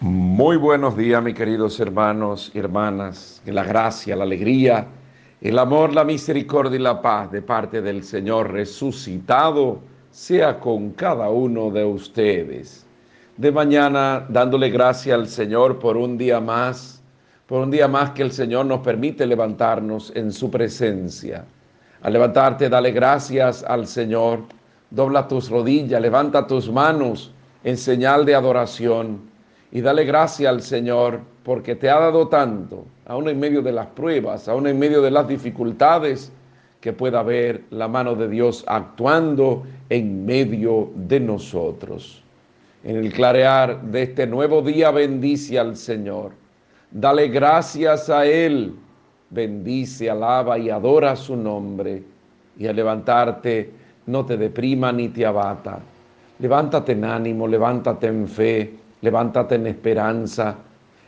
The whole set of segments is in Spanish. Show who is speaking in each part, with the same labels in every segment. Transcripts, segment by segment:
Speaker 1: Muy buenos días, mis queridos hermanos y hermanas. Que la gracia, la alegría, el amor, la misericordia y la paz de parte del Señor resucitado sea con cada uno de ustedes. De mañana, dándole gracias al Señor por un día más, por un día más que el Señor nos permite levantarnos en su presencia. Al levantarte, dale gracias al Señor. Dobla tus rodillas, levanta tus manos en señal de adoración y dale gracias al Señor porque te ha dado tanto, aún en medio de las pruebas, aún en medio de las dificultades, que pueda ver la mano de Dios actuando en medio de nosotros. En el clarear de este nuevo día bendice al Señor. Dale gracias a Él. Bendice, alaba y adora su nombre. Y al levantarte, no te deprima ni te abata. Levántate en ánimo, levántate en fe levántate en esperanza,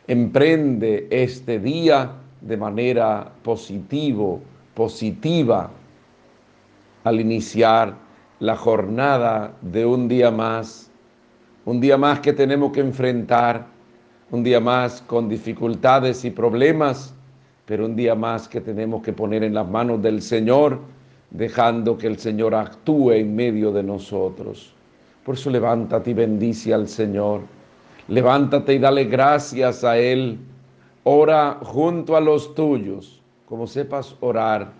Speaker 1: emprende este día de manera positivo, positiva, al iniciar la jornada de un día más, un día más que tenemos que enfrentar, un día más con dificultades y problemas, pero un día más que tenemos que poner en las manos del Señor, dejando que el Señor actúe en medio de nosotros. Por eso levántate y bendice al Señor Levántate y dale gracias a Él. Ora junto a los tuyos, como sepas orar.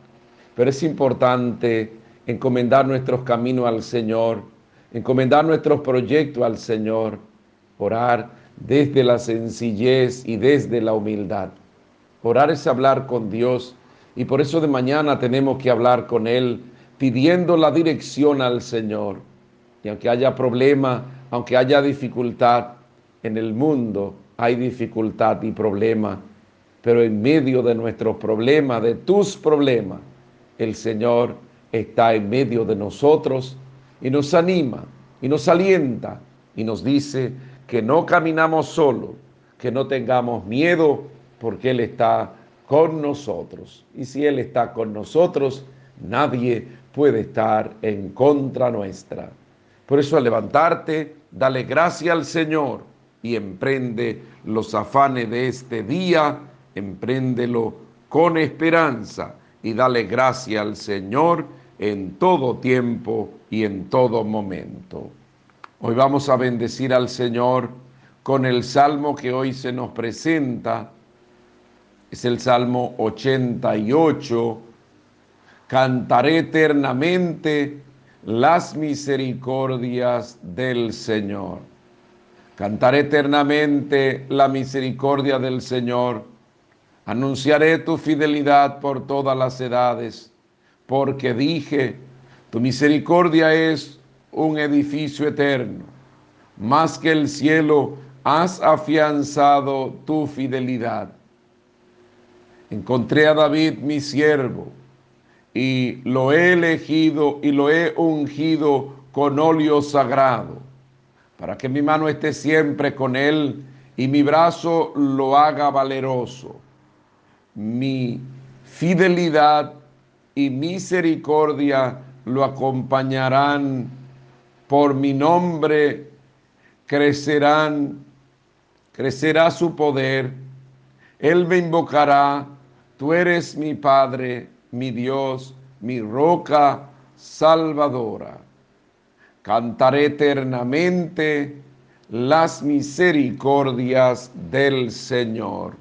Speaker 1: Pero es importante encomendar nuestros caminos al Señor, encomendar nuestros proyectos al Señor, orar desde la sencillez y desde la humildad. Orar es hablar con Dios y por eso de mañana tenemos que hablar con Él pidiendo la dirección al Señor. Y aunque haya problema, aunque haya dificultad, en el mundo hay dificultad y problema, pero en medio de nuestros problemas, de tus problemas, el Señor está en medio de nosotros y nos anima y nos alienta y nos dice que no caminamos solo, que no tengamos miedo porque Él está con nosotros. Y si Él está con nosotros, nadie puede estar en contra nuestra. Por eso al levantarte, dale gracias al Señor y emprende los afanes de este día, empréndelo con esperanza y dale gracia al Señor en todo tiempo y en todo momento. Hoy vamos a bendecir al Señor con el salmo que hoy se nos presenta. Es el Salmo 88. Cantaré eternamente las misericordias del Señor. Cantaré eternamente la misericordia del Señor. Anunciaré tu fidelidad por todas las edades, porque dije, tu misericordia es un edificio eterno. Más que el cielo has afianzado tu fidelidad. Encontré a David mi siervo y lo he elegido y lo he ungido con óleo sagrado para que mi mano esté siempre con él y mi brazo lo haga valeroso. Mi fidelidad y misericordia lo acompañarán por mi nombre, crecerán, crecerá su poder. Él me invocará, tú eres mi Padre, mi Dios, mi roca salvadora cantaré eternamente las misericordias del Señor.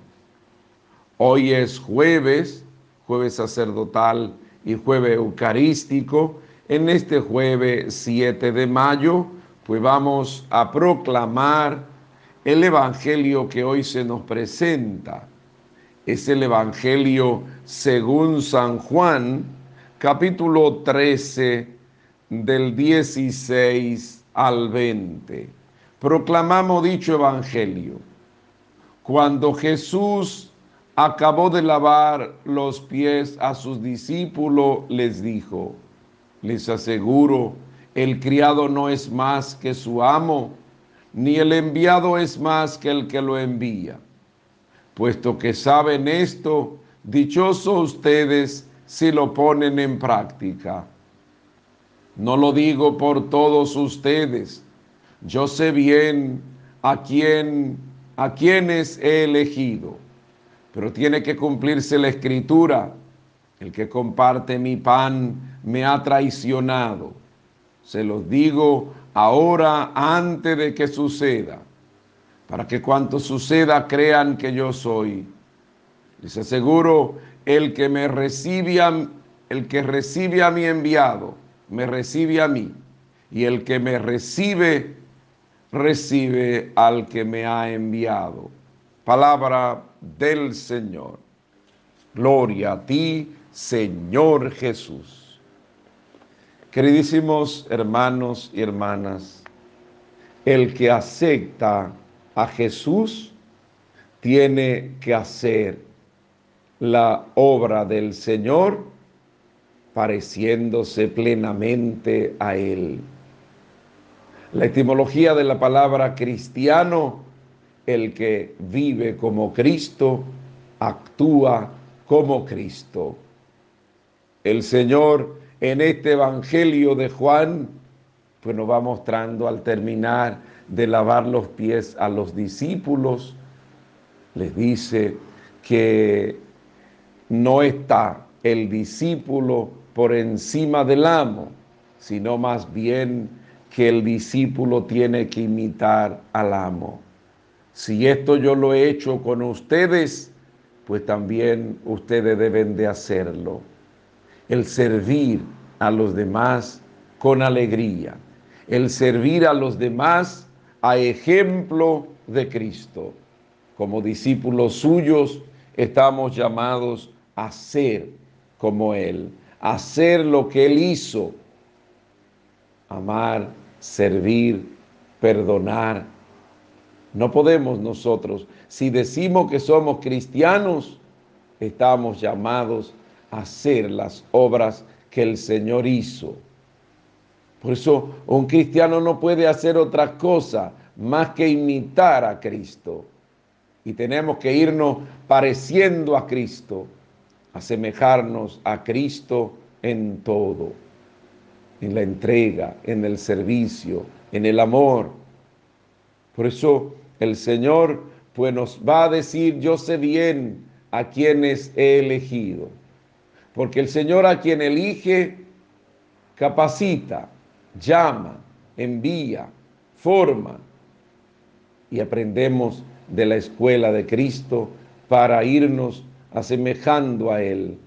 Speaker 1: Hoy es jueves, jueves sacerdotal y jueves eucarístico. En este jueves 7 de mayo, pues vamos a proclamar el Evangelio que hoy se nos presenta. Es el Evangelio según San Juan, capítulo 13, del 16 al 20. Proclamamos dicho evangelio. Cuando Jesús acabó de lavar los pies a sus discípulos, les dijo, les aseguro, el criado no es más que su amo, ni el enviado es más que el que lo envía. Puesto que saben esto, dichosos ustedes si lo ponen en práctica. No lo digo por todos ustedes. Yo sé bien a quién a quienes he elegido. Pero tiene que cumplirse la escritura. El que comparte mi pan me ha traicionado. Se los digo ahora antes de que suceda, para que cuanto suceda crean que yo soy. Les aseguro, el que me recibe el que recibe a mi enviado, me recibe a mí, y el que me recibe, recibe al que me ha enviado. Palabra del Señor. Gloria a ti, Señor Jesús. Queridísimos hermanos y hermanas, el que acepta a Jesús tiene que hacer la obra del Señor pareciéndose plenamente a Él. La etimología de la palabra cristiano, el que vive como Cristo, actúa como Cristo. El Señor en este Evangelio de Juan, pues nos va mostrando al terminar de lavar los pies a los discípulos, les dice que no está el discípulo por encima del amo, sino más bien que el discípulo tiene que imitar al amo. Si esto yo lo he hecho con ustedes, pues también ustedes deben de hacerlo. El servir a los demás con alegría. El servir a los demás a ejemplo de Cristo. Como discípulos suyos estamos llamados a ser como Él, hacer lo que Él hizo, amar, servir, perdonar. No podemos nosotros, si decimos que somos cristianos, estamos llamados a hacer las obras que el Señor hizo. Por eso un cristiano no puede hacer otra cosa más que imitar a Cristo. Y tenemos que irnos pareciendo a Cristo asemejarnos a Cristo en todo, en la entrega, en el servicio, en el amor. Por eso el Señor pues nos va a decir, yo sé bien a quienes he elegido, porque el Señor a quien elige capacita, llama, envía, forma, y aprendemos de la escuela de Cristo para irnos asemejando a Él.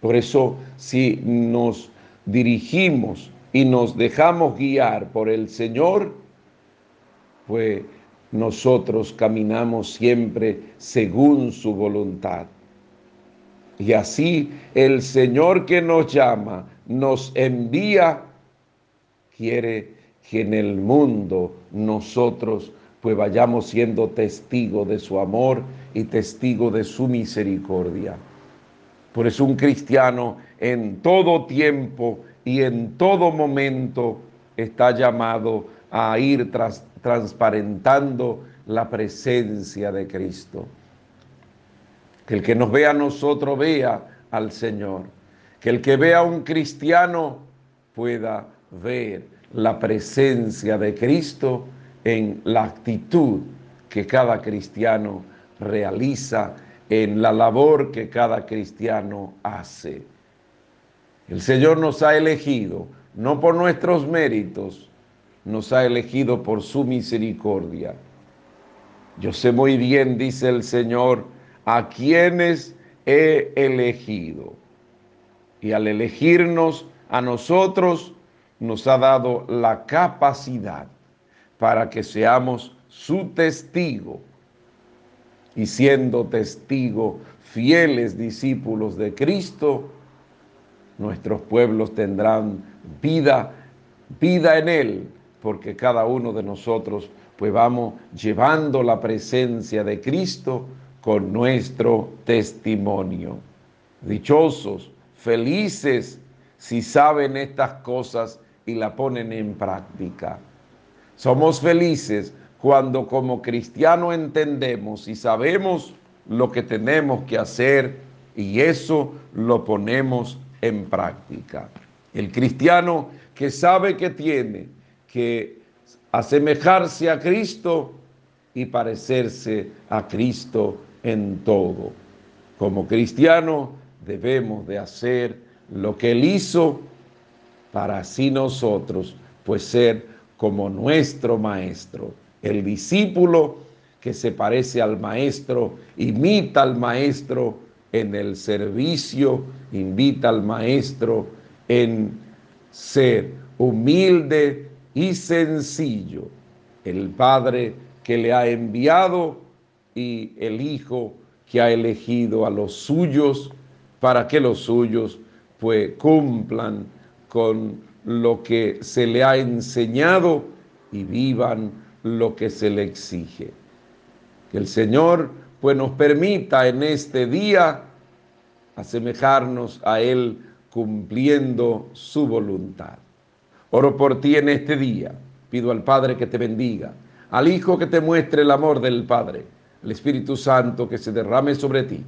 Speaker 1: Por eso, si nos dirigimos y nos dejamos guiar por el Señor, pues nosotros caminamos siempre según su voluntad. Y así el Señor que nos llama, nos envía, quiere que en el mundo nosotros pues vayamos siendo testigos de su amor y testigo de su misericordia. Por eso un cristiano en todo tiempo y en todo momento está llamado a ir transparentando la presencia de Cristo. Que el que nos vea a nosotros vea al Señor. Que el que vea a un cristiano pueda ver la presencia de Cristo en la actitud que cada cristiano realiza en la labor que cada cristiano hace. El Señor nos ha elegido, no por nuestros méritos, nos ha elegido por su misericordia. Yo sé muy bien, dice el Señor, a quienes he elegido. Y al elegirnos a nosotros, nos ha dado la capacidad para que seamos su testigo y siendo testigo fieles discípulos de Cristo, nuestros pueblos tendrán vida, vida en Él, porque cada uno de nosotros pues vamos llevando la presencia de Cristo con nuestro testimonio. Dichosos, felices si saben estas cosas y la ponen en práctica. Somos felices cuando como cristiano entendemos y sabemos lo que tenemos que hacer y eso lo ponemos en práctica. El cristiano que sabe que tiene que asemejarse a Cristo y parecerse a Cristo en todo. Como cristiano debemos de hacer lo que Él hizo para así nosotros, pues ser como nuestro maestro. El discípulo que se parece al maestro, imita al maestro en el servicio, invita al maestro en ser humilde y sencillo. El Padre que le ha enviado y el Hijo que ha elegido a los suyos para que los suyos pues cumplan con lo que se le ha enseñado y vivan lo que se le exige. Que el Señor pues nos permita en este día asemejarnos a Él cumpliendo su voluntad. Oro por ti en este día. Pido al Padre que te bendiga, al Hijo que te muestre el amor del Padre, al Espíritu Santo que se derrame sobre ti,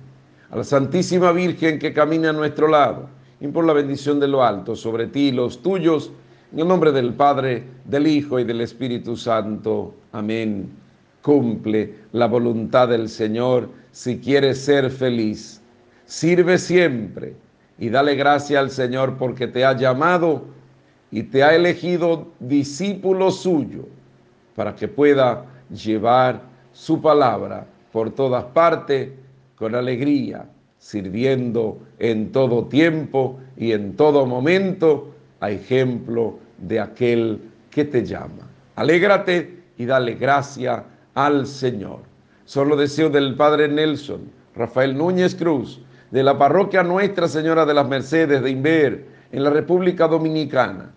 Speaker 1: a la Santísima Virgen que camina a nuestro lado, y por la bendición de lo alto sobre ti y los tuyos, en el nombre del Padre, del Hijo y del Espíritu Santo. Amén. Cumple la voluntad del Señor si quieres ser feliz. Sirve siempre y dale gracia al Señor porque te ha llamado y te ha elegido discípulo suyo para que pueda llevar su palabra por todas partes con alegría, sirviendo en todo tiempo y en todo momento a ejemplo de aquel que te llama. Alégrate y dale gracia al Señor. Solo deseo del Padre Nelson, Rafael Núñez Cruz, de la parroquia Nuestra Señora de las Mercedes de Inver, en la República Dominicana,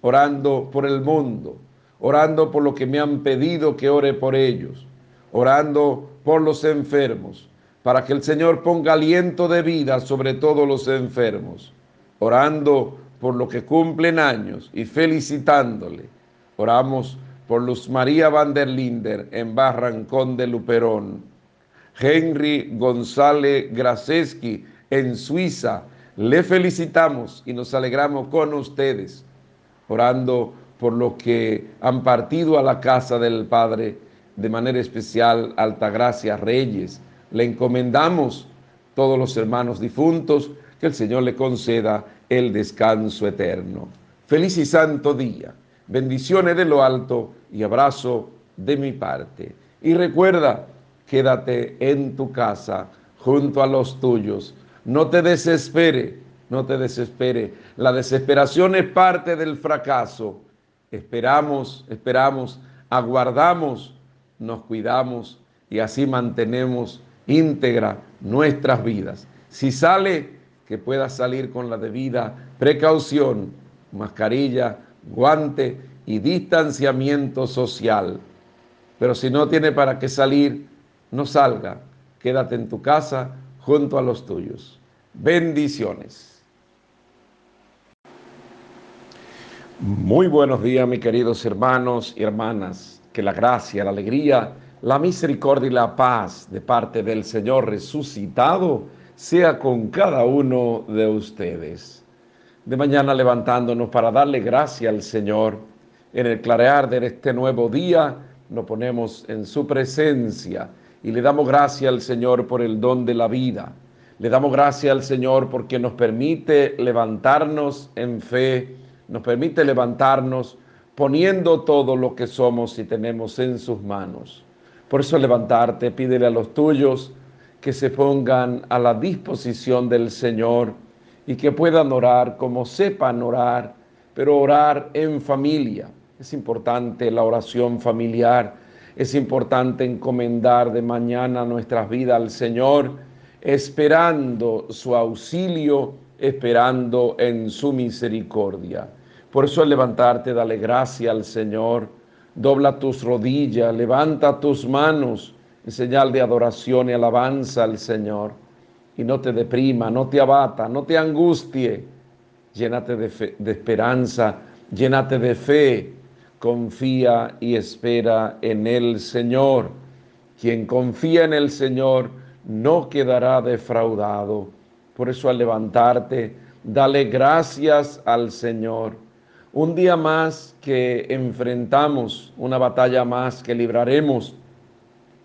Speaker 1: orando por el mundo, orando por lo que me han pedido que ore por ellos, orando por los enfermos, para que el Señor ponga aliento de vida sobre todos los enfermos, orando por lo que cumplen años y felicitándole. Oramos por Luz María van der Linder en Barrancón de Luperón, Henry González Graseski en Suiza. Le felicitamos y nos alegramos con ustedes, orando por lo que han partido a la casa del Padre, de manera especial Altagracia Reyes. Le encomendamos todos los hermanos difuntos, que el Señor le conceda el descanso eterno. Feliz y santo día. Bendiciones de lo alto y abrazo de mi parte. Y recuerda, quédate en tu casa junto a los tuyos. No te desespere, no te desespere. La desesperación es parte del fracaso. Esperamos, esperamos, aguardamos, nos cuidamos y así mantenemos íntegra nuestras vidas. Si sale, que pueda salir con la debida precaución, mascarilla, guante y distanciamiento social. Pero si no tiene para qué salir, no salga, quédate en tu casa junto a los tuyos. Bendiciones. Muy buenos días, mis queridos hermanos y hermanas. Que la gracia, la alegría, la misericordia y la paz de parte del Señor resucitado sea con cada uno de ustedes. De mañana levantándonos para darle gracia al Señor en el clarear de este nuevo día, nos ponemos en su presencia y le damos gracias al Señor por el don de la vida. Le damos gracias al Señor porque nos permite levantarnos en fe, nos permite levantarnos poniendo todo lo que somos y tenemos en sus manos. Por eso levantarte, pídele a los tuyos que se pongan a la disposición del Señor y que puedan orar como sepan orar, pero orar en familia. Es importante la oración familiar es importante encomendar de mañana nuestras vidas al Señor, esperando su auxilio, esperando en su misericordia. Por eso al levantarte, dale gracia al Señor, dobla tus rodillas, levanta tus manos en señal de adoración y alabanza al Señor. Y no te deprima, no te abata, no te angustie. Llénate de, de esperanza, llénate de fe, confía y espera en el Señor. Quien confía en el Señor no quedará defraudado. Por eso al levantarte, dale gracias al Señor. Un día más que enfrentamos, una batalla más que libraremos,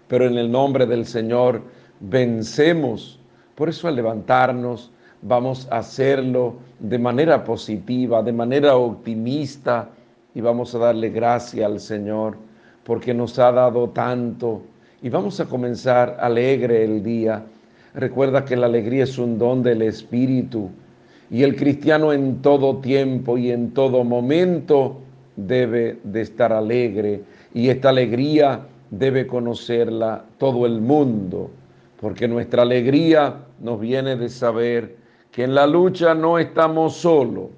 Speaker 1: pero en el nombre del Señor vencemos. Por eso al levantarnos vamos a hacerlo de manera positiva, de manera optimista y vamos a darle gracia al Señor porque nos ha dado tanto y vamos a comenzar alegre el día. Recuerda que la alegría es un don del Espíritu y el cristiano en todo tiempo y en todo momento debe de estar alegre y esta alegría debe conocerla todo el mundo, porque nuestra alegría nos viene de saber que en la lucha no estamos solos,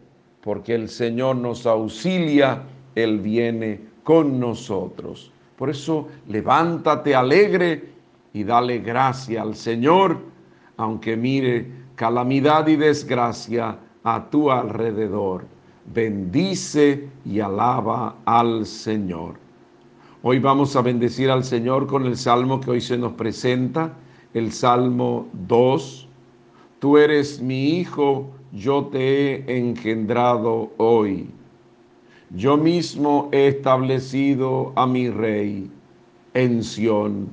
Speaker 1: porque el Señor nos auxilia, Él viene con nosotros. Por eso levántate alegre y dale gracia al Señor, aunque mire calamidad y desgracia a tu alrededor. Bendice y alaba al Señor. Hoy vamos a bendecir al Señor con el salmo que hoy se nos presenta, el Salmo 2. Tú eres mi hijo, yo te he engendrado hoy. Yo mismo he establecido a mi rey en Sión,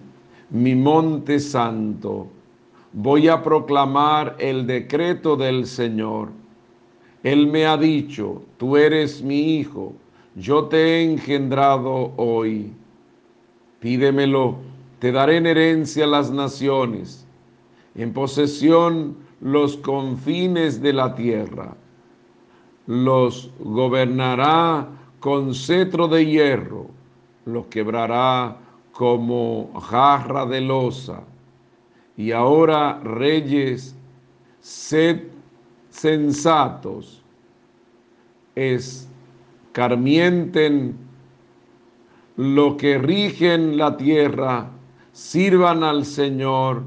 Speaker 1: mi monte santo voy a proclamar el decreto del Señor. Él me ha dicho, tú eres mi hijo, yo te he engendrado hoy. Pídemelo, te daré en herencia las naciones, en posesión los confines de la tierra. Los gobernará con cetro de hierro, los quebrará como jarra de losa y ahora reyes, sed sensatos, escarmienten lo que rigen la tierra, sirvan al Señor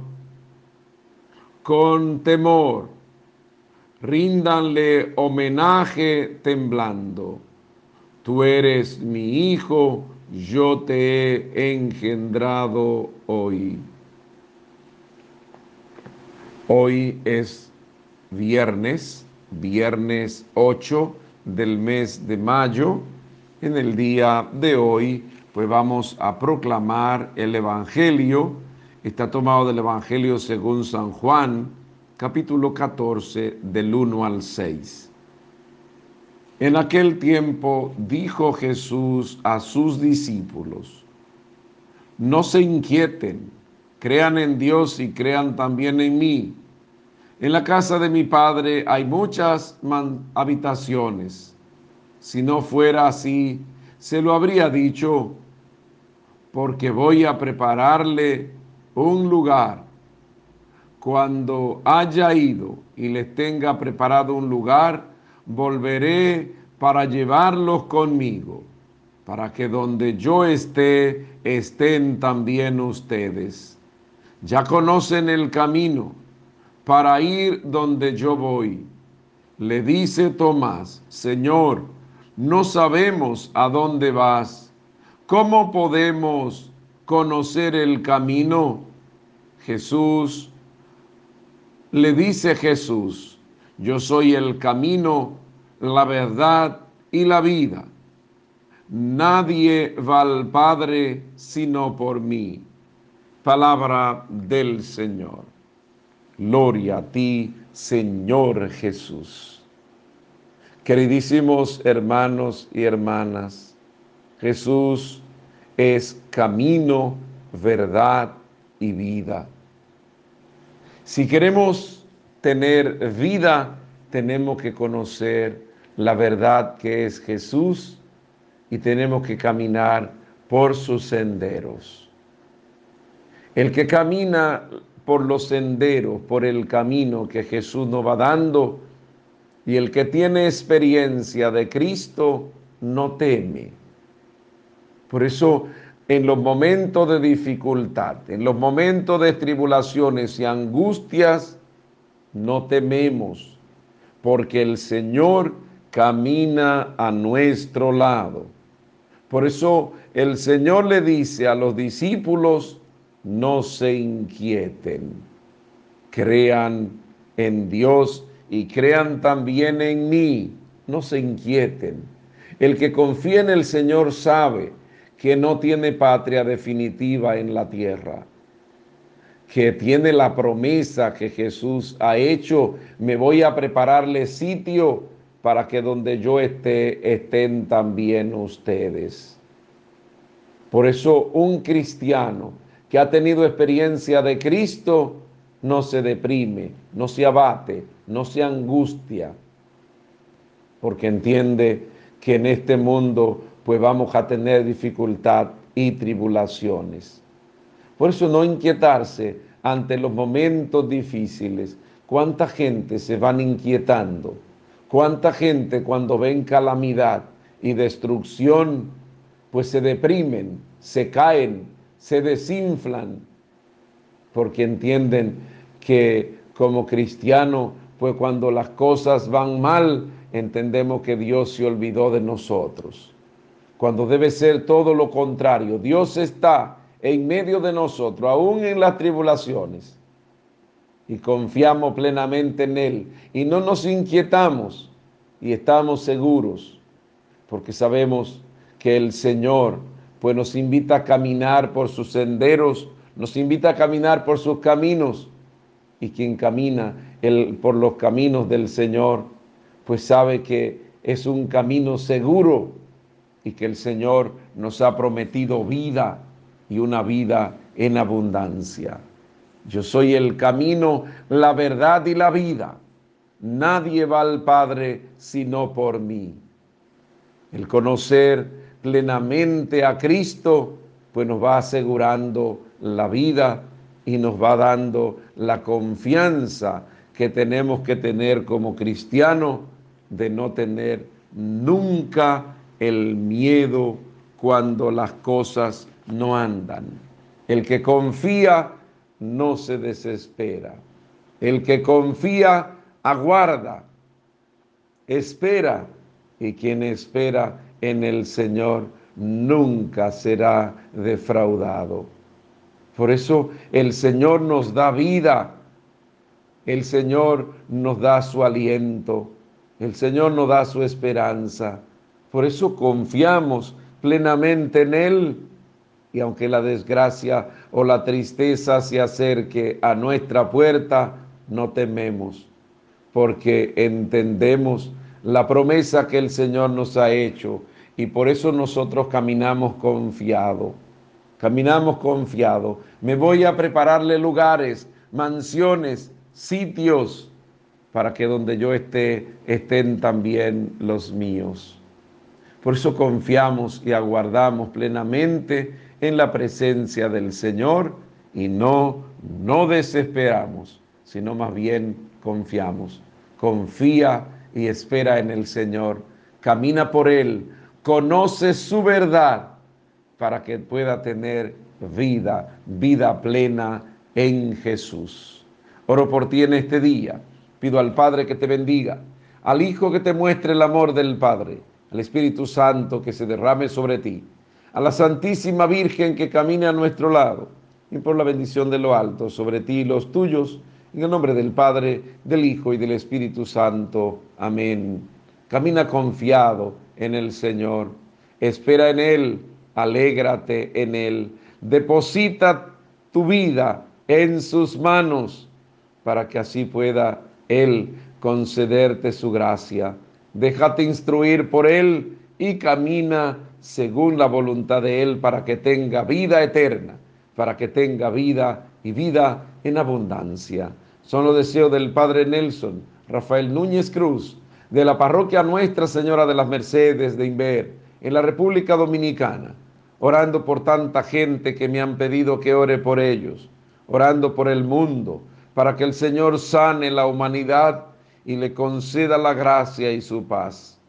Speaker 1: con temor, ríndanle homenaje temblando. Tú eres mi hijo, yo te he engendrado hoy. Hoy es viernes, viernes 8 del mes de mayo. En el día de hoy, pues vamos a proclamar el Evangelio. Está tomado del Evangelio según San Juan, capítulo 14, del 1 al 6. En aquel tiempo dijo Jesús a sus discípulos, no se inquieten, crean en Dios y crean también en mí. En la casa de mi padre hay muchas habitaciones. Si no fuera así, se lo habría dicho, porque voy a prepararle un lugar. Cuando haya ido y les tenga preparado un lugar, volveré para llevarlos conmigo, para que donde yo esté, estén también ustedes. Ya conocen el camino para ir donde yo voy. Le dice Tomás, Señor, no sabemos a dónde vas. ¿Cómo podemos conocer el camino? Jesús, le dice Jesús, yo soy el camino, la verdad y la vida. Nadie va al Padre sino por mí. Palabra del Señor. Gloria a ti, Señor Jesús. Queridísimos hermanos y hermanas, Jesús es camino, verdad y vida. Si queremos tener vida, tenemos que conocer la verdad que es Jesús y tenemos que caminar por sus senderos. El que camina por los senderos, por el camino que Jesús nos va dando. Y el que tiene experiencia de Cristo no teme. Por eso en los momentos de dificultad, en los momentos de tribulaciones y angustias, no tememos, porque el Señor camina a nuestro lado. Por eso el Señor le dice a los discípulos, no se inquieten, crean en Dios y crean también en mí, no se inquieten. El que confía en el Señor sabe que no tiene patria definitiva en la tierra, que tiene la promesa que Jesús ha hecho, me voy a prepararle sitio para que donde yo esté estén también ustedes. Por eso un cristiano que ha tenido experiencia de Cristo no se deprime, no se abate, no se angustia, porque entiende que en este mundo pues vamos a tener dificultad y tribulaciones. Por eso no inquietarse ante los momentos difíciles. ¿Cuánta gente se van inquietando? ¿Cuánta gente cuando ven calamidad y destrucción pues se deprimen, se caen, se desinflan? Porque entienden que como cristiano pues cuando las cosas van mal entendemos que Dios se olvidó de nosotros cuando debe ser todo lo contrario. Dios está en medio de nosotros, aún en las tribulaciones, y confiamos plenamente en Él, y no nos inquietamos, y estamos seguros, porque sabemos que el Señor pues nos invita a caminar por sus senderos, nos invita a caminar por sus caminos, y quien camina por los caminos del Señor, pues sabe que es un camino seguro, y que el Señor nos ha prometido vida y una vida en abundancia. Yo soy el camino, la verdad y la vida. Nadie va al Padre sino por mí. El conocer plenamente a Cristo, pues nos va asegurando la vida y nos va dando la confianza que tenemos que tener como cristianos de no tener nunca el miedo cuando las cosas no andan. El que confía no se desespera. El que confía aguarda, espera, y quien espera en el Señor nunca será defraudado. Por eso el Señor nos da vida, el Señor nos da su aliento, el Señor nos da su esperanza. Por eso confiamos plenamente en Él. Y aunque la desgracia o la tristeza se acerque a nuestra puerta, no tememos, porque entendemos la promesa que el Señor nos ha hecho y por eso nosotros caminamos confiado. Caminamos confiado. Me voy a prepararle lugares, mansiones, sitios, para que donde yo esté estén también los míos. Por eso confiamos y aguardamos plenamente en la presencia del Señor y no, no desesperamos, sino más bien confiamos. Confía y espera en el Señor. Camina por Él, conoce su verdad para que pueda tener vida, vida plena en Jesús. Oro por ti en este día. Pido al Padre que te bendiga, al Hijo que te muestre el amor del Padre al Espíritu Santo que se derrame sobre ti, a la Santísima Virgen que camine a nuestro lado, y por la bendición de lo alto sobre ti y los tuyos, en el nombre del Padre, del Hijo y del Espíritu Santo. Amén. Camina confiado en el Señor, espera en Él, alégrate en Él, deposita tu vida en sus manos para que así pueda Él concederte su gracia déjate instruir por Él y camina según la voluntad de Él para que tenga vida eterna, para que tenga vida y vida en abundancia. Son los deseos del Padre Nelson, Rafael Núñez Cruz, de la parroquia Nuestra Señora de las Mercedes de Inver, en la República Dominicana, orando por tanta gente que me han pedido que ore por ellos, orando por el mundo, para que el Señor sane la humanidad y le conceda la gracia y su paz,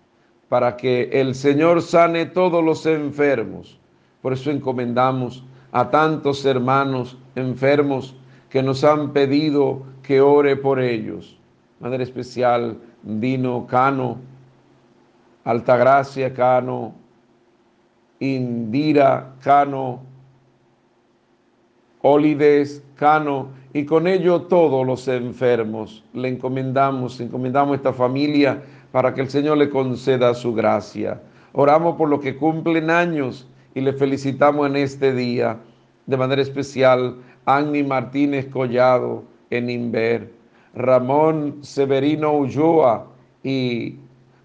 Speaker 1: para que el Señor sane todos los enfermos. Por eso encomendamos a tantos hermanos enfermos que nos han pedido que ore por ellos. Madre especial, Dino Cano, Altagracia Cano, Indira Cano, Olides Cano, y con ello todos los enfermos. Le encomendamos, encomendamos esta familia para que el Señor le conceda su gracia. Oramos por los que cumplen años y le felicitamos en este día de manera especial Annie Martínez Collado en Inver, Ramón Severino Ulloa y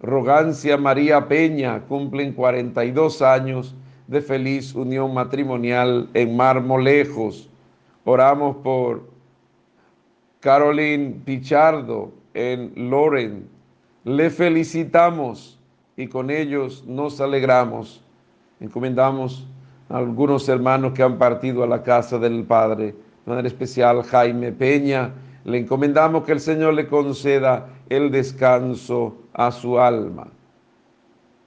Speaker 1: Rogancia María Peña cumplen 42 años de feliz unión matrimonial en Marmolejos. Oramos por Caroline Pichardo en Loren. Le felicitamos y con ellos nos alegramos. Encomendamos a algunos hermanos que han partido a la casa del Padre, de manera especial Jaime Peña. Le encomendamos que el Señor le conceda el descanso a su alma.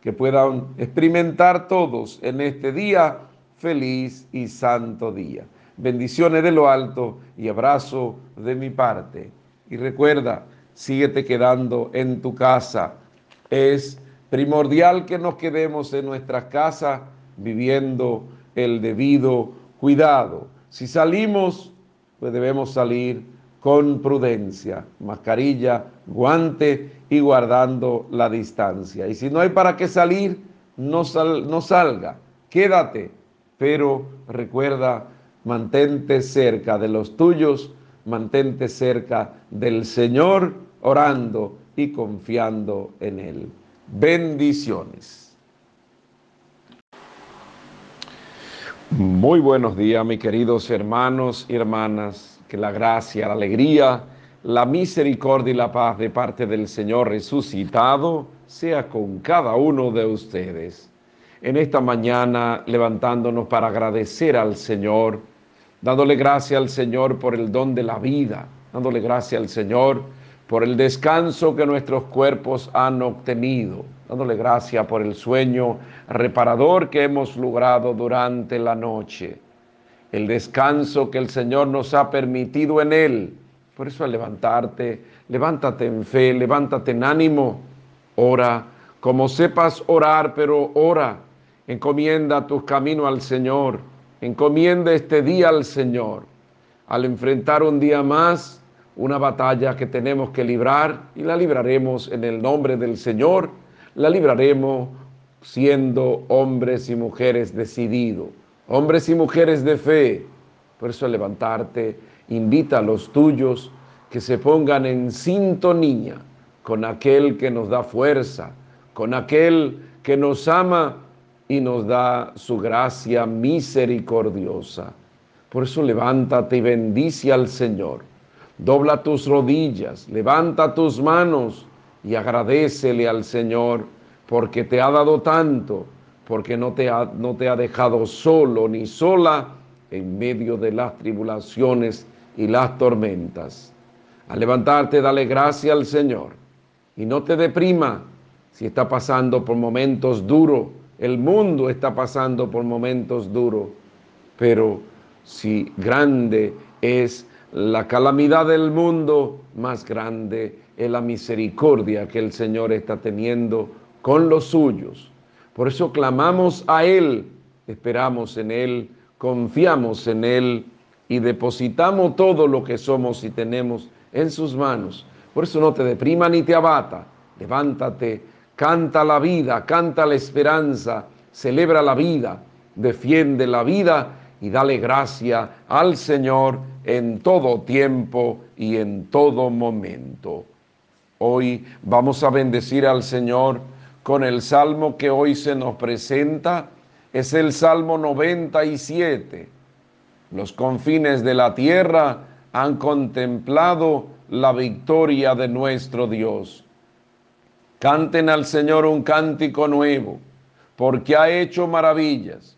Speaker 1: Que puedan experimentar todos en este día feliz y santo día. Bendiciones de lo alto y abrazo de mi parte. Y recuerda, síguete quedando en tu casa. Es primordial que nos quedemos en nuestra casa viviendo el debido cuidado. Si salimos, pues debemos salir con prudencia, mascarilla, guante y guardando la distancia. Y si no hay para qué salir, no, no salga, quédate, pero recuerda, mantente cerca de los tuyos, mantente cerca del Señor, orando y confiando en Él. Bendiciones. Muy buenos días, mis queridos hermanos y hermanas que la gracia, la alegría, la misericordia y la paz de parte del Señor resucitado sea con cada uno de ustedes. En esta mañana levantándonos para agradecer al Señor, dándole gracias al Señor por el don de la vida, dándole gracias al Señor por el descanso que nuestros cuerpos han obtenido, dándole gracias por el sueño reparador que hemos logrado durante la noche el descanso que el Señor nos ha permitido en Él. Por eso al levantarte, levántate en fe, levántate en ánimo, ora, como sepas orar, pero ora, encomienda tus caminos al Señor, encomienda este día al Señor, al enfrentar un día más una batalla que tenemos que librar y la libraremos en el nombre del Señor, la libraremos siendo hombres y mujeres decididos hombres y mujeres de fe. Por eso levantarte, invita a los tuyos que se pongan en sintonía con aquel que nos da fuerza, con aquel que nos ama y nos da su gracia misericordiosa. Por eso levántate y bendice al Señor. Dobla tus rodillas, levanta tus manos y agradecele al Señor porque te ha dado tanto porque no te, ha, no te ha dejado solo ni sola en medio de las tribulaciones y las tormentas. Al levantarte, dale gracia al Señor y no te deprima si está pasando por momentos duros. El mundo está pasando por momentos duros, pero si grande es la calamidad del mundo, más grande es la misericordia que el Señor está teniendo con los suyos. Por eso clamamos a Él, esperamos en Él, confiamos en Él y depositamos todo lo que somos y tenemos en sus manos. Por eso no te deprima ni te abata. Levántate, canta la vida, canta la esperanza, celebra la vida, defiende la vida y dale gracia al Señor en todo tiempo y en todo momento. Hoy vamos a bendecir al Señor con el salmo que hoy se nos presenta. Es el Salmo 97. Los confines de la tierra han contemplado la victoria de nuestro Dios. Canten al Señor un cántico nuevo, porque ha hecho maravillas.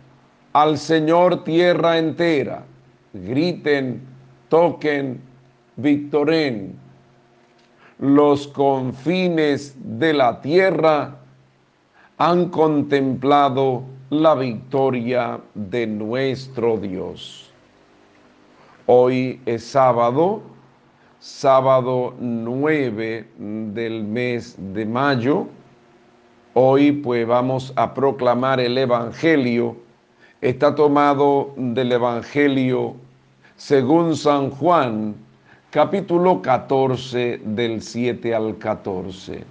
Speaker 1: al Señor tierra entera, griten, toquen, victoren. Los confines de la tierra han contemplado la victoria de nuestro Dios. Hoy es sábado, sábado 9 del mes de mayo. Hoy pues vamos a proclamar el Evangelio. Está tomado del Evangelio según San Juan, capítulo 14 del 7 al 14.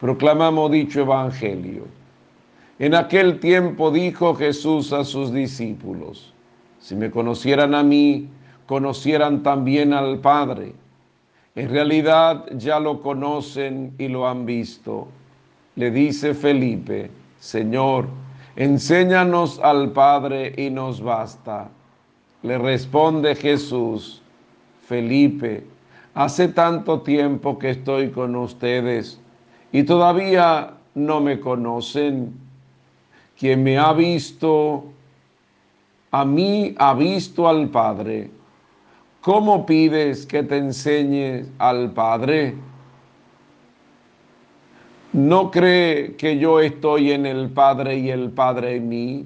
Speaker 1: Proclamamos dicho Evangelio. En aquel tiempo dijo Jesús a sus discípulos, si me conocieran a mí, conocieran también al Padre. En realidad ya lo conocen y lo han visto. Le dice Felipe, Señor, enséñanos al Padre y nos basta. Le responde Jesús, Felipe, hace tanto tiempo que estoy con ustedes y todavía no me conocen. Quien me ha visto, a mí ha visto al Padre. ¿Cómo pides que te enseñe al Padre? ¿No cree que yo estoy en el Padre y el Padre en mí?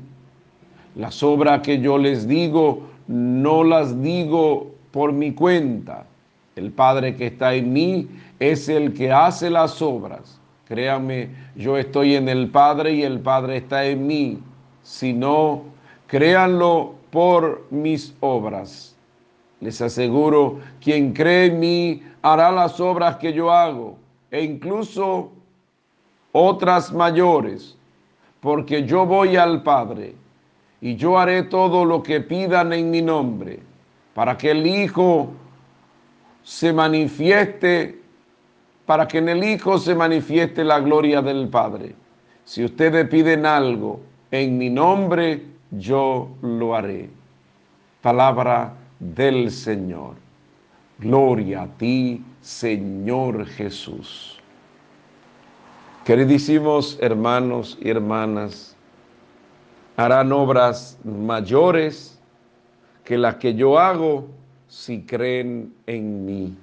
Speaker 1: Las obras que yo les digo, no las digo por mi cuenta. El Padre que está en mí es el que hace las obras. Créanme, yo estoy en el Padre y el Padre está en mí. Si no, créanlo por mis obras. Les aseguro, quien cree en mí hará las obras que yo hago e incluso otras mayores, porque yo voy al Padre y yo haré todo lo que pidan en mi nombre, para que el Hijo se manifieste para que en el Hijo se manifieste la gloria del Padre. Si ustedes piden algo en mi nombre, yo lo haré. Palabra del Señor. Gloria a ti, Señor Jesús. Queridísimos hermanos y hermanas, harán obras mayores que las que yo hago si creen en mí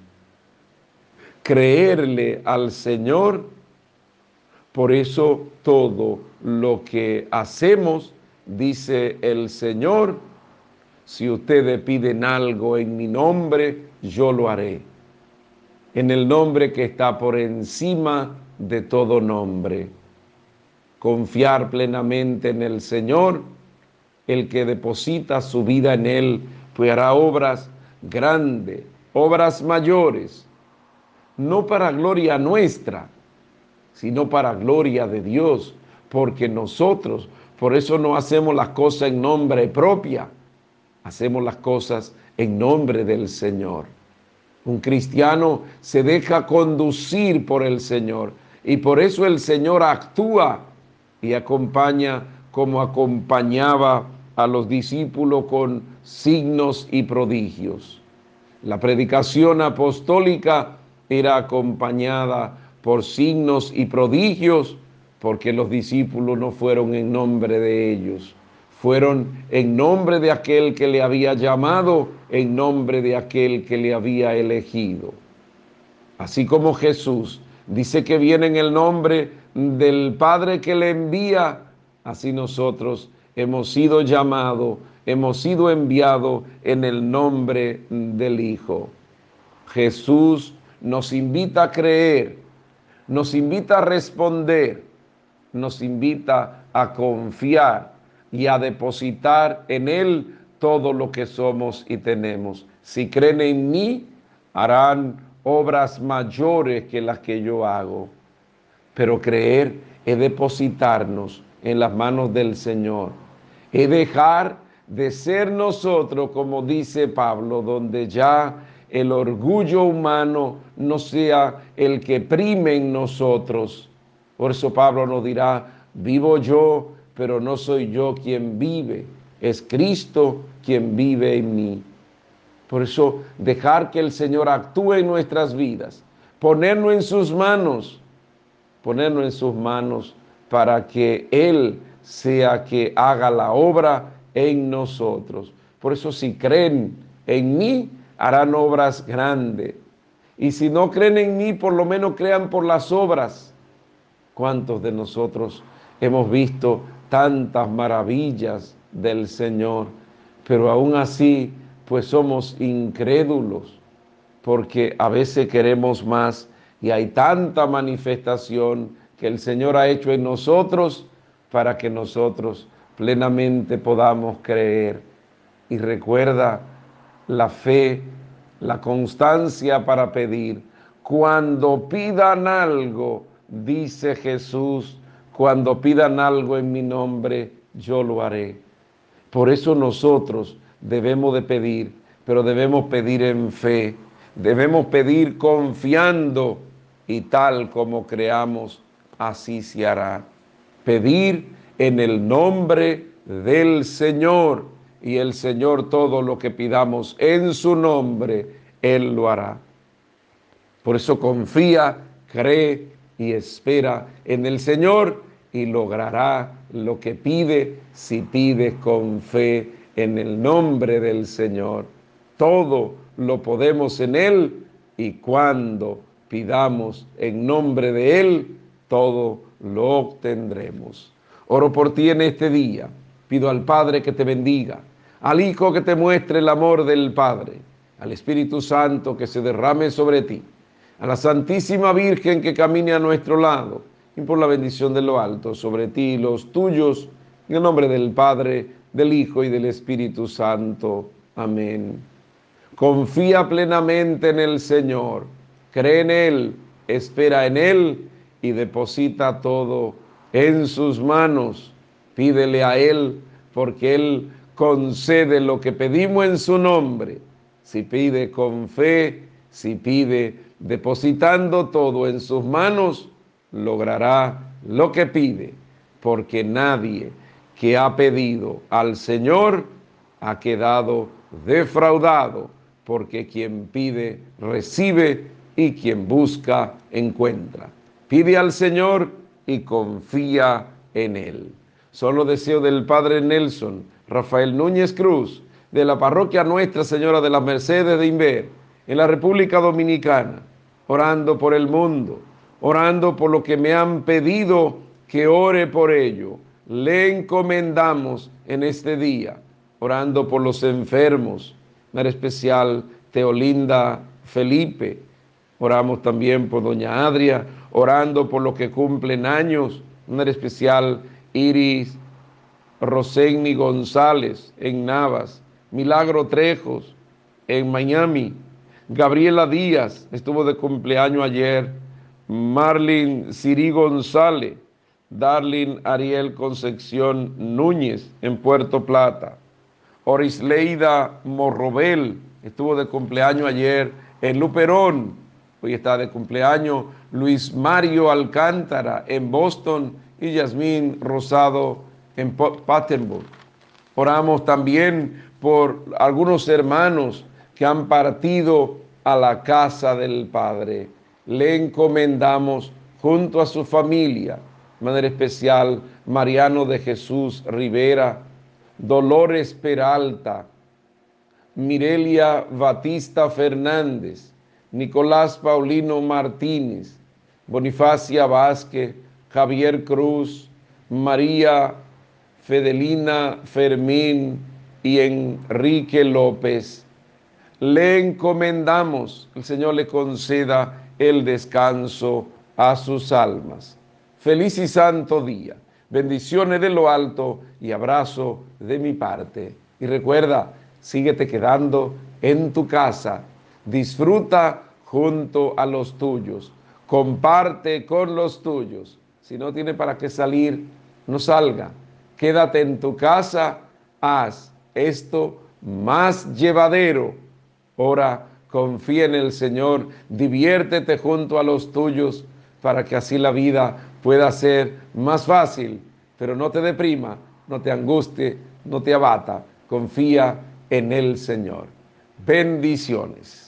Speaker 1: creerle al Señor. Por eso todo lo que hacemos, dice el Señor, si ustedes piden algo en mi nombre, yo lo haré. En el nombre que está por encima de todo nombre. Confiar plenamente en el Señor, el que deposita su vida en Él, pues hará obras grandes, obras mayores no para gloria nuestra, sino para gloria de Dios, porque nosotros, por eso no hacemos las cosas en nombre propia, hacemos las cosas en nombre del Señor. Un cristiano se deja conducir por el Señor y por eso el Señor actúa y acompaña como acompañaba a los discípulos con signos y prodigios. La predicación apostólica era acompañada por signos y prodigios, porque los discípulos no fueron en nombre de ellos, fueron en nombre de aquel que le había llamado, en nombre de aquel que le había elegido. Así como Jesús dice que viene en el nombre del Padre que le envía, así nosotros hemos sido llamados, hemos sido enviados en el nombre del Hijo. Jesús nos invita a creer, nos invita a responder, nos invita a confiar y a depositar en Él todo lo que somos y tenemos. Si creen en mí, harán obras mayores que las que yo hago. Pero creer es depositarnos en las manos del Señor. Es dejar de ser nosotros, como dice Pablo, donde ya el orgullo humano no sea el que prime en nosotros. Por eso Pablo nos dirá, vivo yo, pero no soy yo quien vive, es Cristo quien vive en mí. Por eso dejar que el Señor actúe en nuestras vidas, ponernos en sus manos, ponernos en sus manos para que Él sea que haga la obra en nosotros. Por eso si creen en mí, harán obras grandes. Y si no creen en mí, por lo menos crean por las obras. ¿Cuántos de nosotros hemos visto tantas maravillas del Señor, pero aún así, pues somos incrédulos, porque a veces queremos más y hay tanta manifestación que el Señor ha hecho en nosotros para que nosotros plenamente podamos creer. Y recuerda la fe, la constancia para pedir. Cuando pidan algo, dice Jesús, cuando pidan algo en mi nombre, yo lo haré. Por eso nosotros debemos de pedir, pero debemos pedir en fe, debemos pedir confiando y tal como creamos, así se hará. Pedir en el nombre del Señor y el Señor todo lo que pidamos en su nombre, Él lo hará. Por eso confía, cree y espera en el Señor y logrará lo que pide si pide con fe en el nombre del Señor. Todo lo podemos en Él y cuando pidamos en nombre de Él, todo lo obtendremos. Oro por ti en este día. Pido al Padre que te bendiga, al Hijo que te muestre el amor del Padre, al Espíritu Santo que se derrame sobre ti, a la Santísima Virgen que camine a nuestro lado y por la bendición de lo alto sobre ti y los tuyos, en el nombre del Padre, del Hijo y del Espíritu Santo. Amén. Confía plenamente en el Señor cree en Él, espera en Él y deposita todo en sus manos. Pídele a Él porque Él concede lo que pedimos en su nombre. Si pide con fe, si pide depositando todo en sus manos, logrará lo que pide, porque nadie que ha pedido al Señor ha quedado defraudado, porque quien pide recibe y quien busca encuentra. Pide al Señor y confía en Él. Solo deseo del Padre Nelson Rafael Núñez Cruz, de la parroquia Nuestra Señora de las Mercedes de Inver, en la República Dominicana, orando por el mundo, orando por lo que me han pedido que ore por ello. Le encomendamos en este día, orando por los enfermos, en especial Teolinda Felipe, Oramos también por doña Adria, orando por los que cumplen años, una especial Iris Rosegni González en Navas, Milagro Trejos en Miami, Gabriela Díaz estuvo de cumpleaños ayer, Marlin Siri González, Darlin Ariel Concepción Núñez en Puerto Plata, Orisleida Morrobel estuvo de cumpleaños ayer en Luperón, Hoy está de cumpleaños Luis Mario Alcántara en Boston y Yasmín Rosado en Pattenburg. Oramos también por algunos hermanos que han partido a la casa del Padre. Le encomendamos junto a su familia, de manera especial Mariano de Jesús Rivera, Dolores Peralta, Mirelia Batista Fernández, Nicolás Paulino Martínez, Bonifacia Vázquez, Javier Cruz, María Fedelina Fermín y Enrique López. Le encomendamos, el Señor le conceda el descanso a sus almas. Feliz y santo día. Bendiciones de lo alto y abrazo de mi parte. Y recuerda, síguete quedando en tu casa disfruta junto a los tuyos, comparte con los tuyos. Si no tiene para qué salir, no salga. Quédate en tu casa, haz esto más llevadero. Ora, confía en el Señor, diviértete junto a los tuyos para que así la vida pueda ser más fácil. Pero no te deprima, no te angustie, no te abata. Confía en el Señor. Bendiciones.